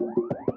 you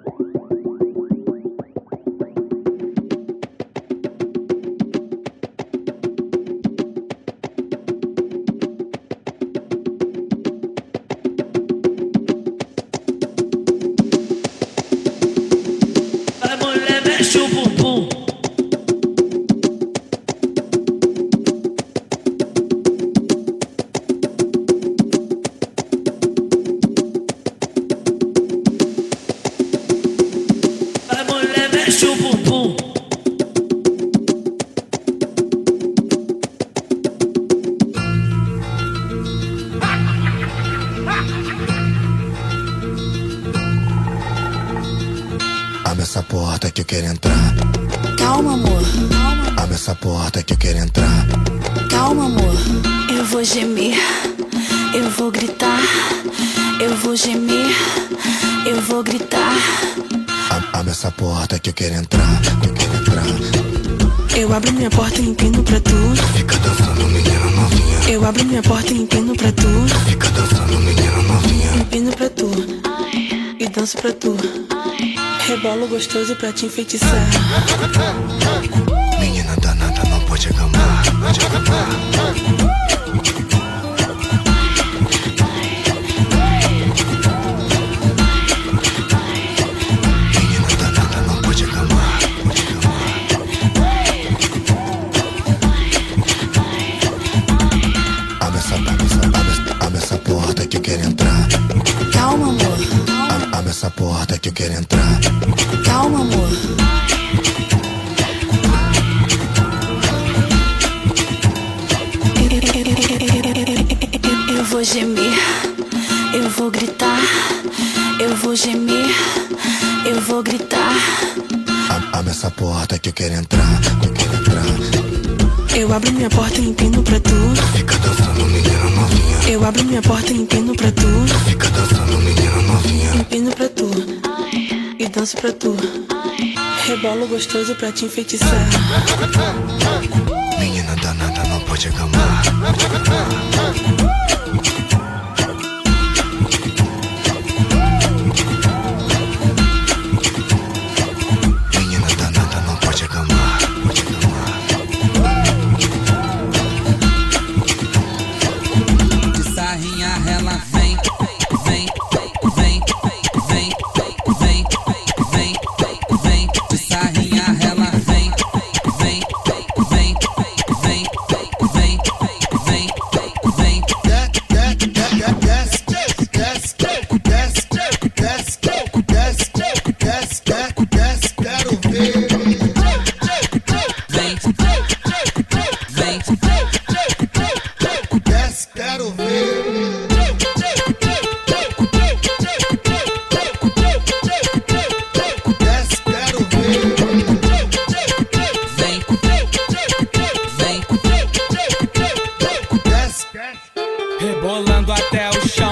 gostoso pra te enfeitiçar. Menina danada, não pode agamar, pode agamar. Essa porta que eu quero entrar. Calma, amor. Eu vou gemer, eu vou gritar, eu vou gemer, eu vou gritar. Abre essa porta que eu quero entrar, que eu quero entrar. Eu abro minha porta e empino pra tu. Fica dançando, menina. Eu abro minha porta e empino pra tu. Fica dançando, menina novinha. Empino pra tu e danço pra tu. Rebolo gostoso pra te enfeitiçar. Menina danada, não pode agamar. Rebolando até o chão,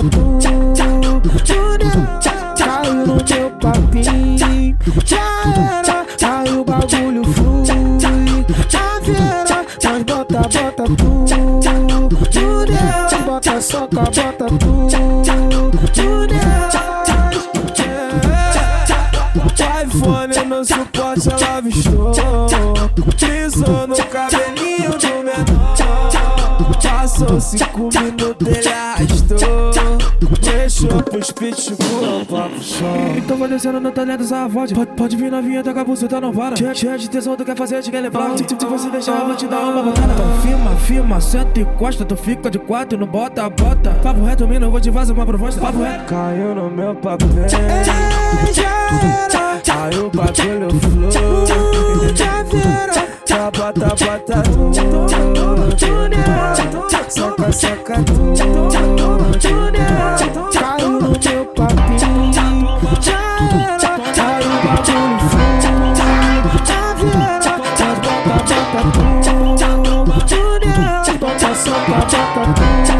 soca, bota Então vai descendo no talento essa voz. Pode, pode vir na vinheta que a buceta não vara. Cheia, cheia de tesão, tu quer fazer, te quer levar. Se, se você deixar, eu vou te dar uma botada. Então firma, firma, senta e costa. Tu fica de quatro, não bota, bota. Papo reto, mina, eu vou te vazar uma proposta. Papo reto. Caiu no meu papo, vem. Já era. Aí o bagulho flui. Já era bota, bota, bota tudo. Soca, soca tudo. Caiu no meu papinho. Bota, tata tata tudo. tata tata bota tudo.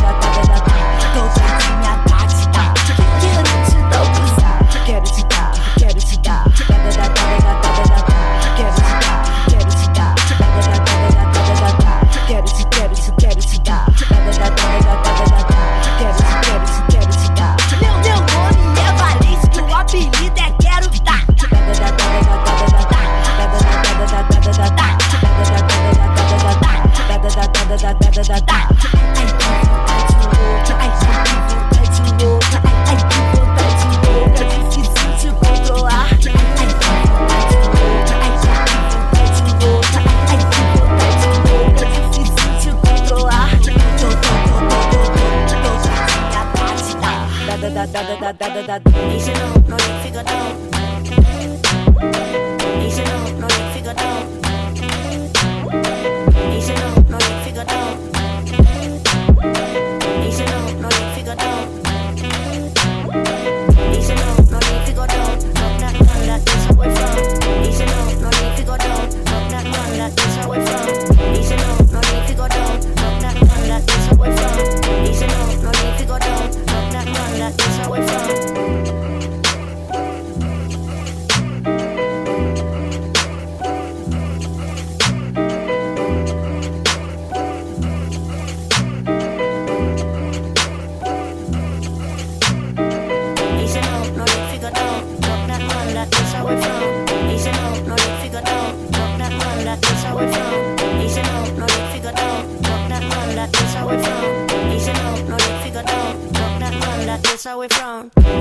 Where we from.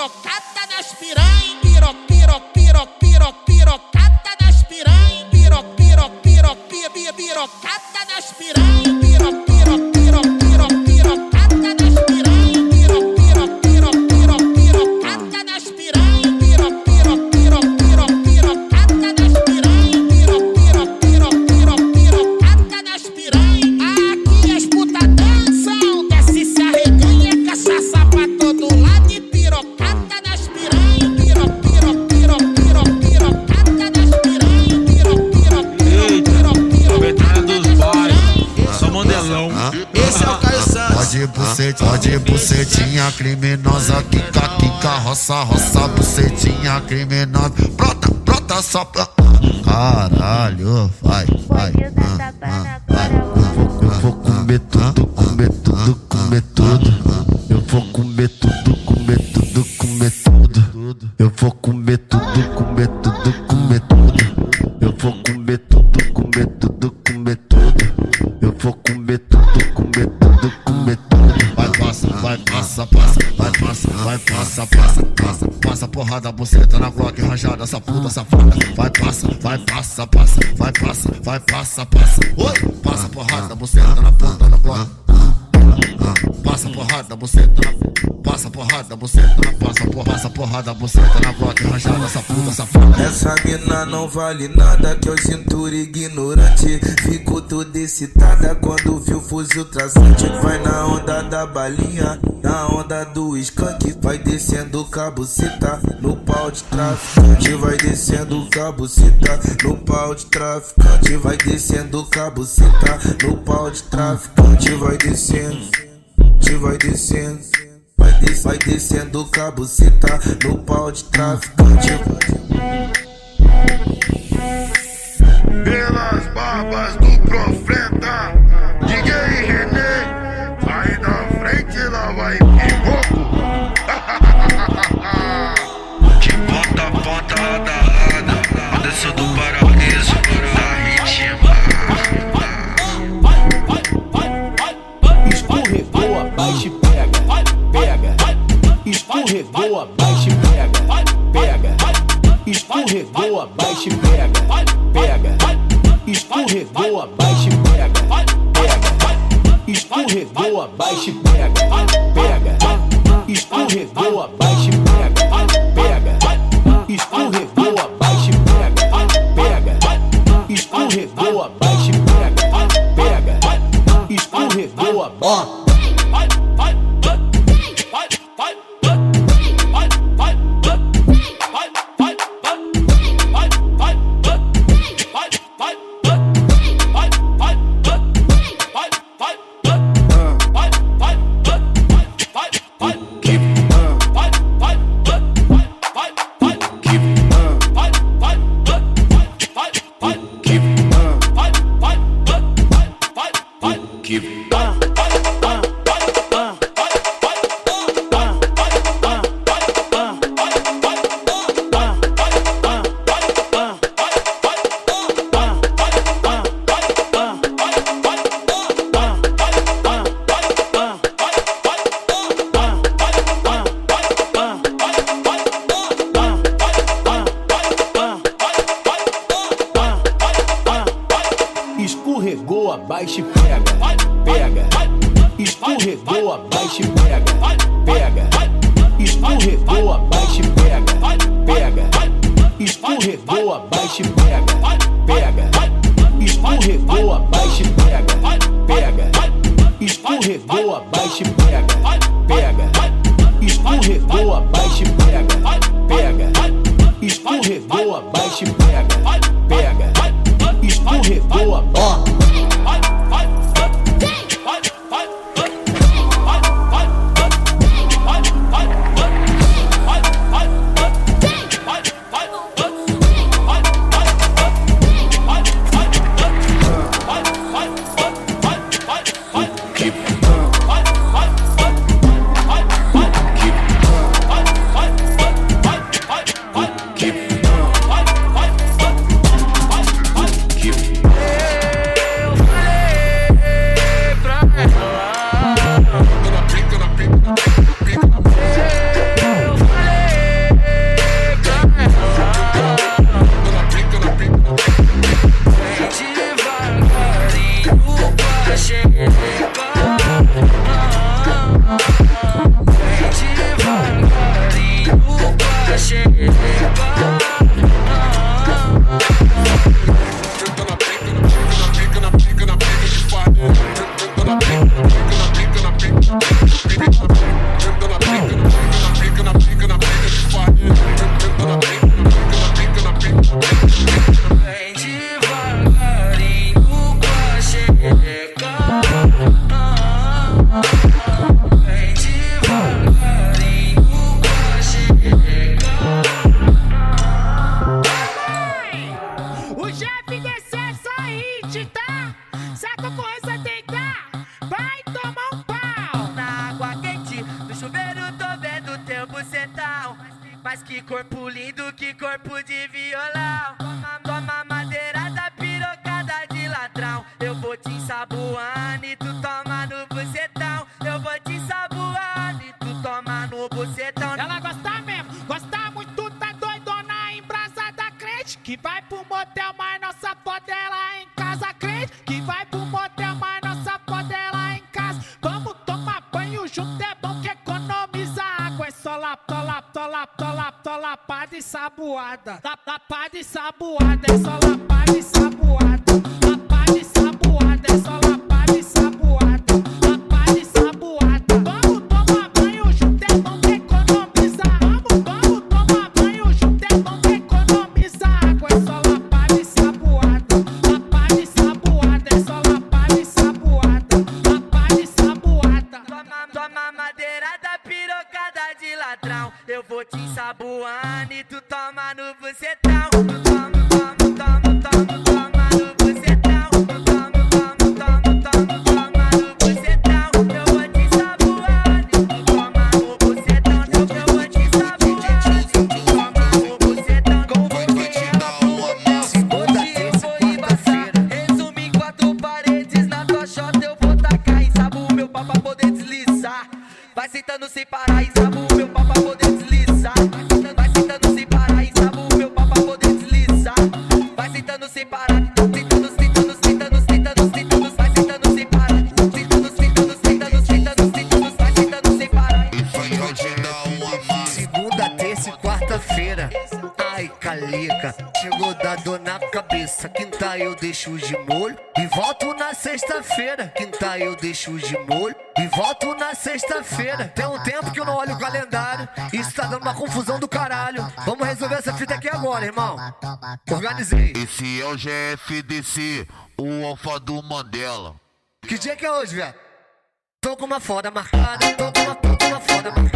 Pero vale nada que é o cintura ignorante. Fico tudo excitada quando vi o fuzil traçante. Vai na onda da balinha, na onda do skunk. Vai descendo cabucita no pau de traficante. Vai descendo cabucita no pau de traficante. Vai descendo cabucita no pau de traficante. Vai descendo, vai descendo Vai, des descendo cabucita no pau de traficante. Pelas barbas do profeta, Ninguém René, sai na frente, lá vai piroco. De ponta a ponta, roda, roda, desceu do paraíso, da ritmo. Escorregou abaixo e pega, pega, escorregou abaixo. Escorregou, abaixa e pega, pega. Escorregou, abaixa e pega, pega. Escorregou, abaixa e pega, pega. Escorregou, abaixa e pega, pega. Escorregou, abaixa e pega, pega. Escorregou, abaixa e pega, pega. Escorregou, abaixa. dando uma confusão do caralho. Vamos resolver essa fita aqui agora, irmão. Organizei. Esse é o GFDC, o Alfa do Mandela. Que dia que é hoje, velho? Tô com uma foda marcada, tô com uma, tô com uma foda marcada.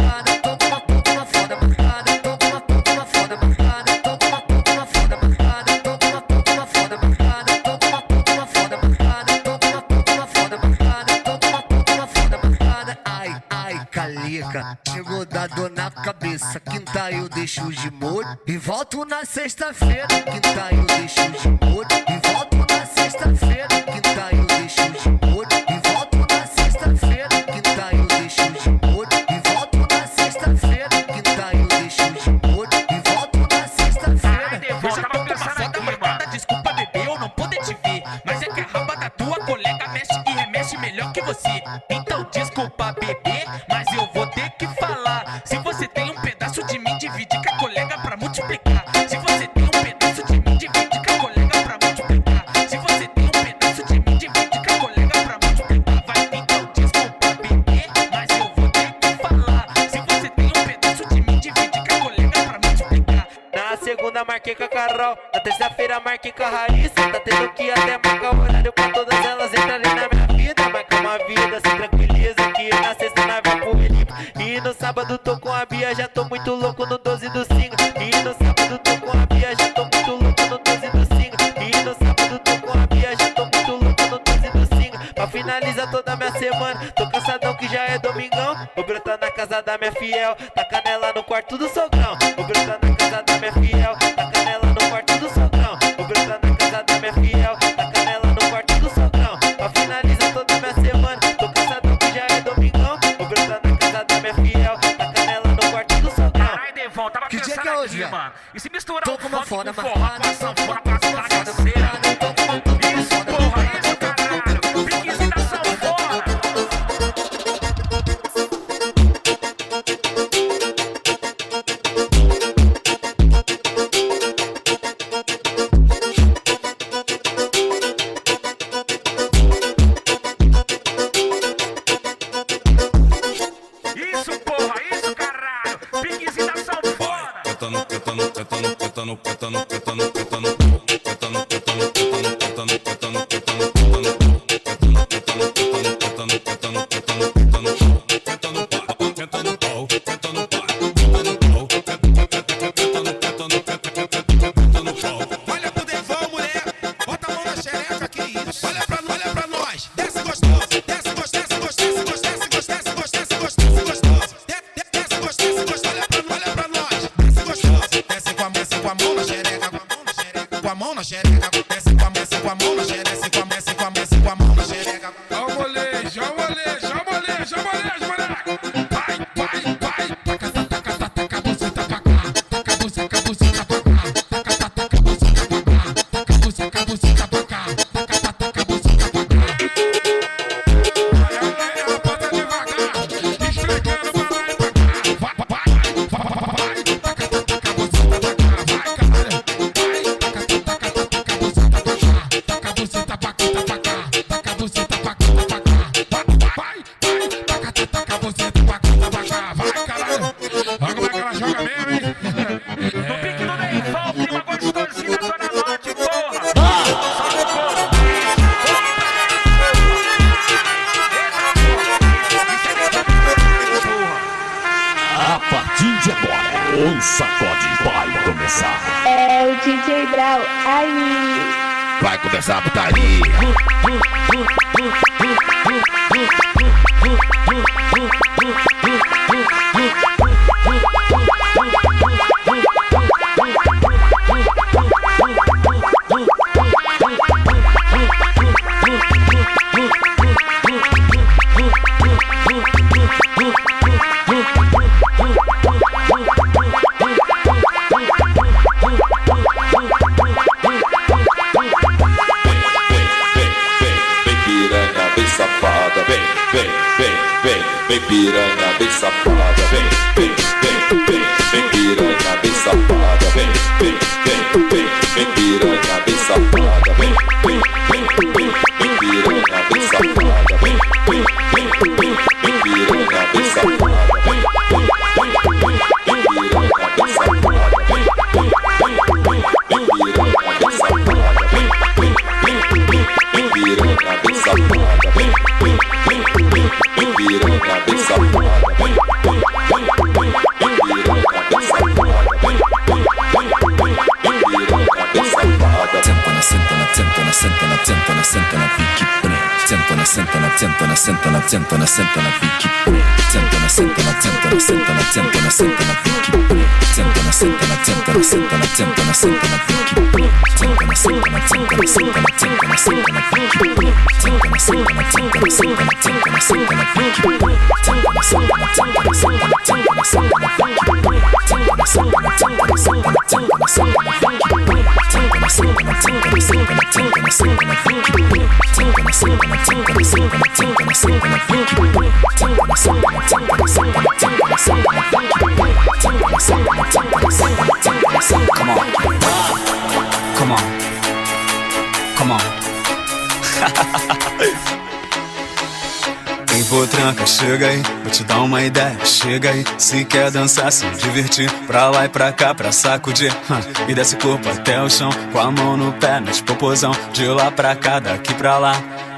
Tô na cabeça, quinta eu deixo de molho. E volto na sexta-feira, quinta eu deixo de molho. out Vai começar a putaria. Na, senta na, senta na, senta na, pique preto. Senta na, senta na, senta Come on. Come on. Come on. Vem potranca, chega aí, vou te dar uma ideia, chega aí. Se quer dançar, se divertir, pra lá e pra cá, pra sacudir. E desce corpo até o chão, com a mão no pé, nas popozão. De lá pra cá, daqui pra lá.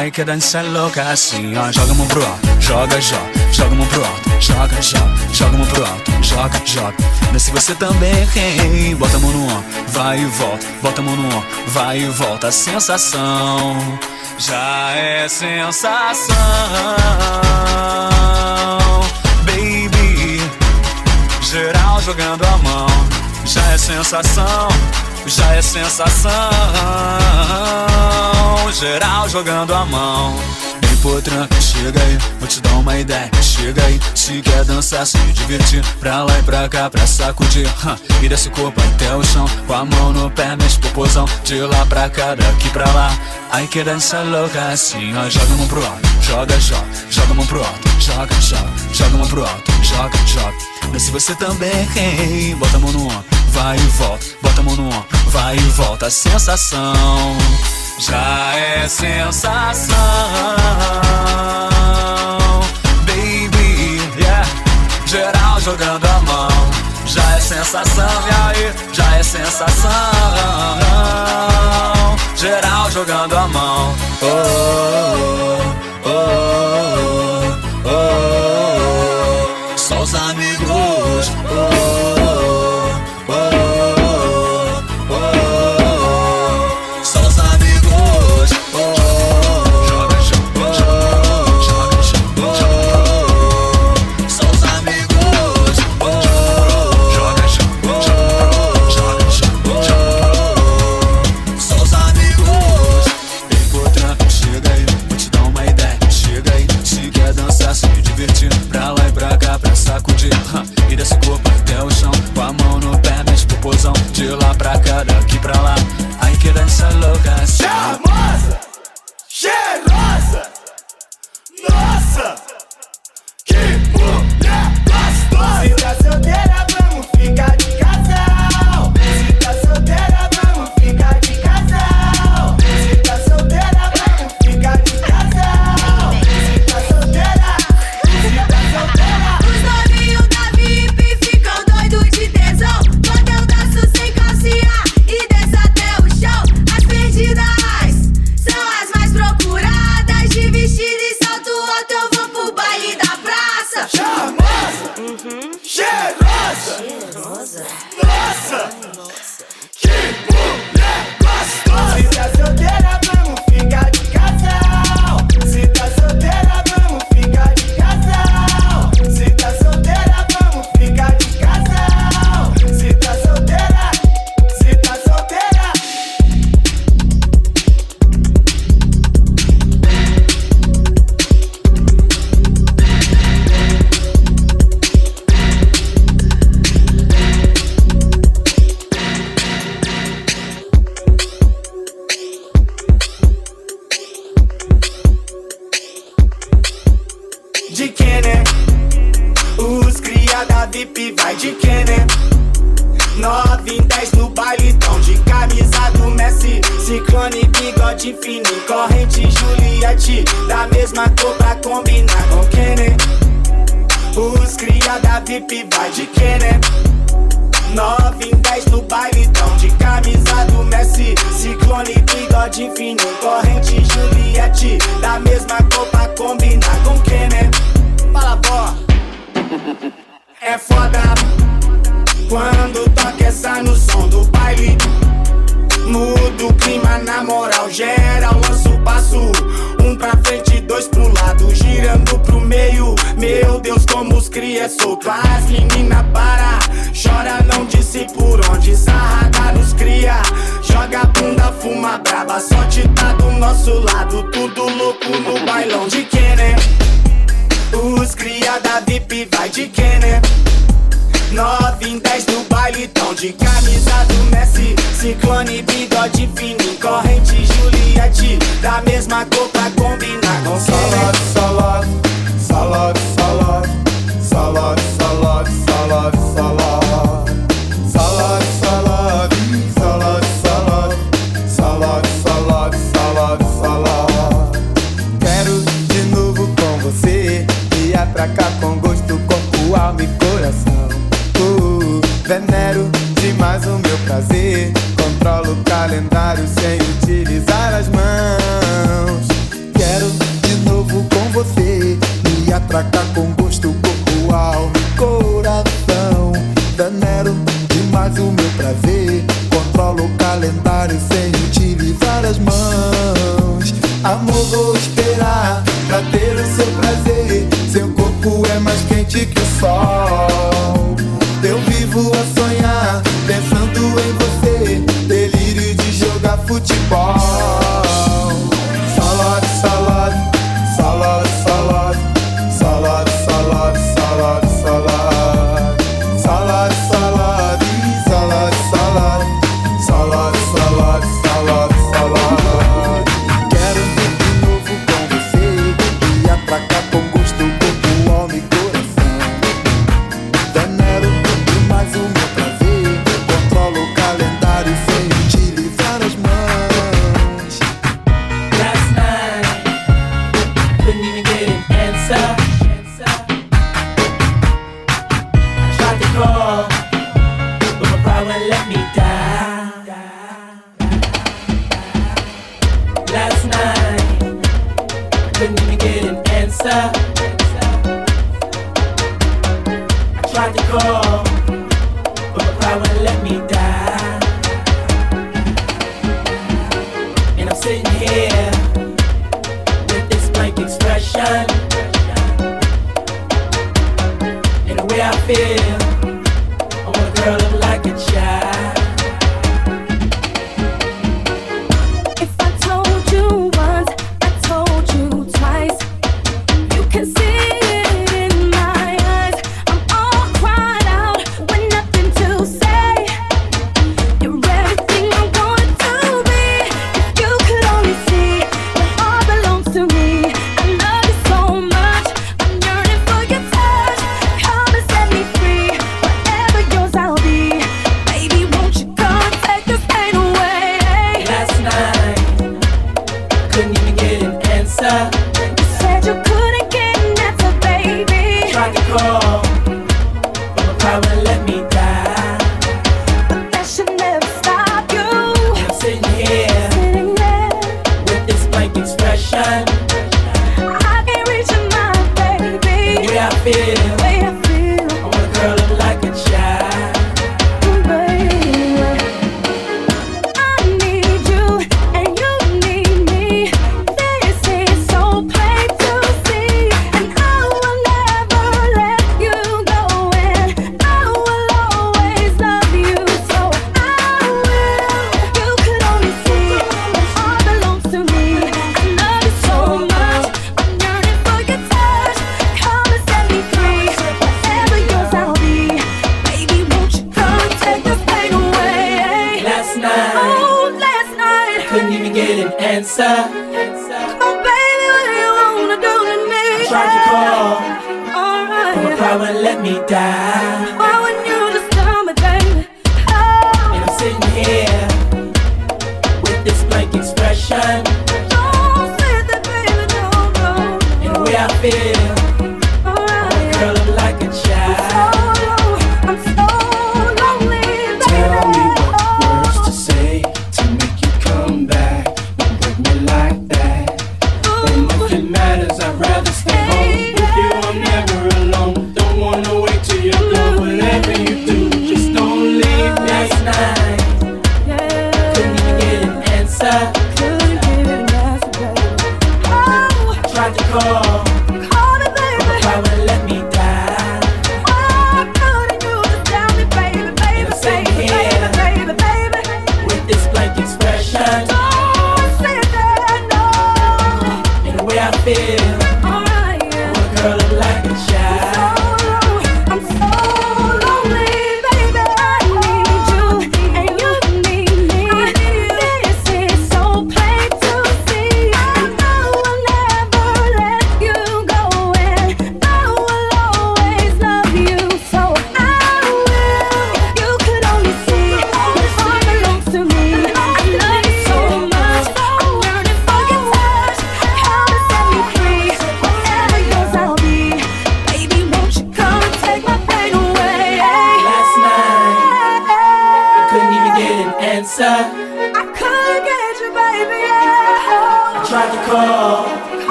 Aí quer dançar louca assim, ó. Joga a mão pro alto, joga, joga, joga a mão pro alto, joga, joga, joga a mão pro alto, joga, joga. Desce você também, hein? Bota a mão no ombro, vai e volta, bota a mão no ombro, vai e volta. A sensação já é sensação, baby. Geral jogando a mão, já é sensação, já é sensação. Geral jogando a mão. Vem potranca, chega aí, vou te dar uma ideia. Chega aí, se quer dançar, se divertir, pra lá e pra cá, pra sacudir. hum, E desce o corpo até o chão, com a mão no pé, mexe popozão. De lá pra cá, daqui pra lá. Aí que dança louca assim, ó. Joga a mão pro alto, joga, joga, joga a mão pro alto, joga, joga, joga a mão pro alto, joga, joga. Desce você também? Bota a mão no ombro, vai e volta, bota a mão no ombro, vai e volta. A sensação já é sensação, baby, yeah. Geral jogando a mão, já é sensação, e aí, já é sensação. Geral jogando a mão, oh, oh, oh, oh, oh. Só os amigos, nosso lado, tudo louco no bailão de Kenner. Os criada VIP vai de Kenner. 9 em 10 do baile tão de camisa do Messi Ciclone, bigode fininho, corrente Juliette Da mesma cor